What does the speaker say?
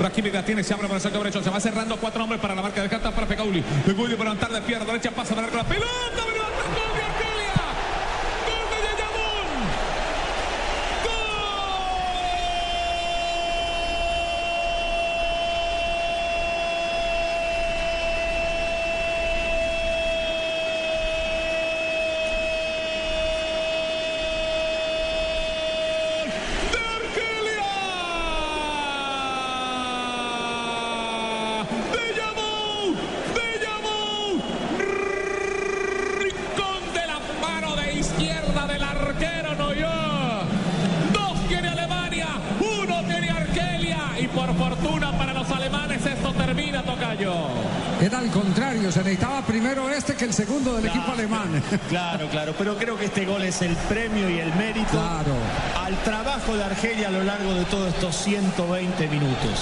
Rakimi la tiene, se abre para el sector derecho. Se va cerrando cuatro hombres para la marca de carta para Fegauli. Fegauli para levantar de pierna derecha, pasa para la pelota. izquierda del arquero Noyó. Dos tiene Alemania, uno tiene Argelia y por fortuna para los alemanes esto termina Tocayo. Era al contrario, se necesitaba primero este que el segundo del equipo alemán. Claro, claro, pero creo que este gol es el premio y el mérito Claro. al trabajo de Argelia a lo largo de todos estos 120 minutos.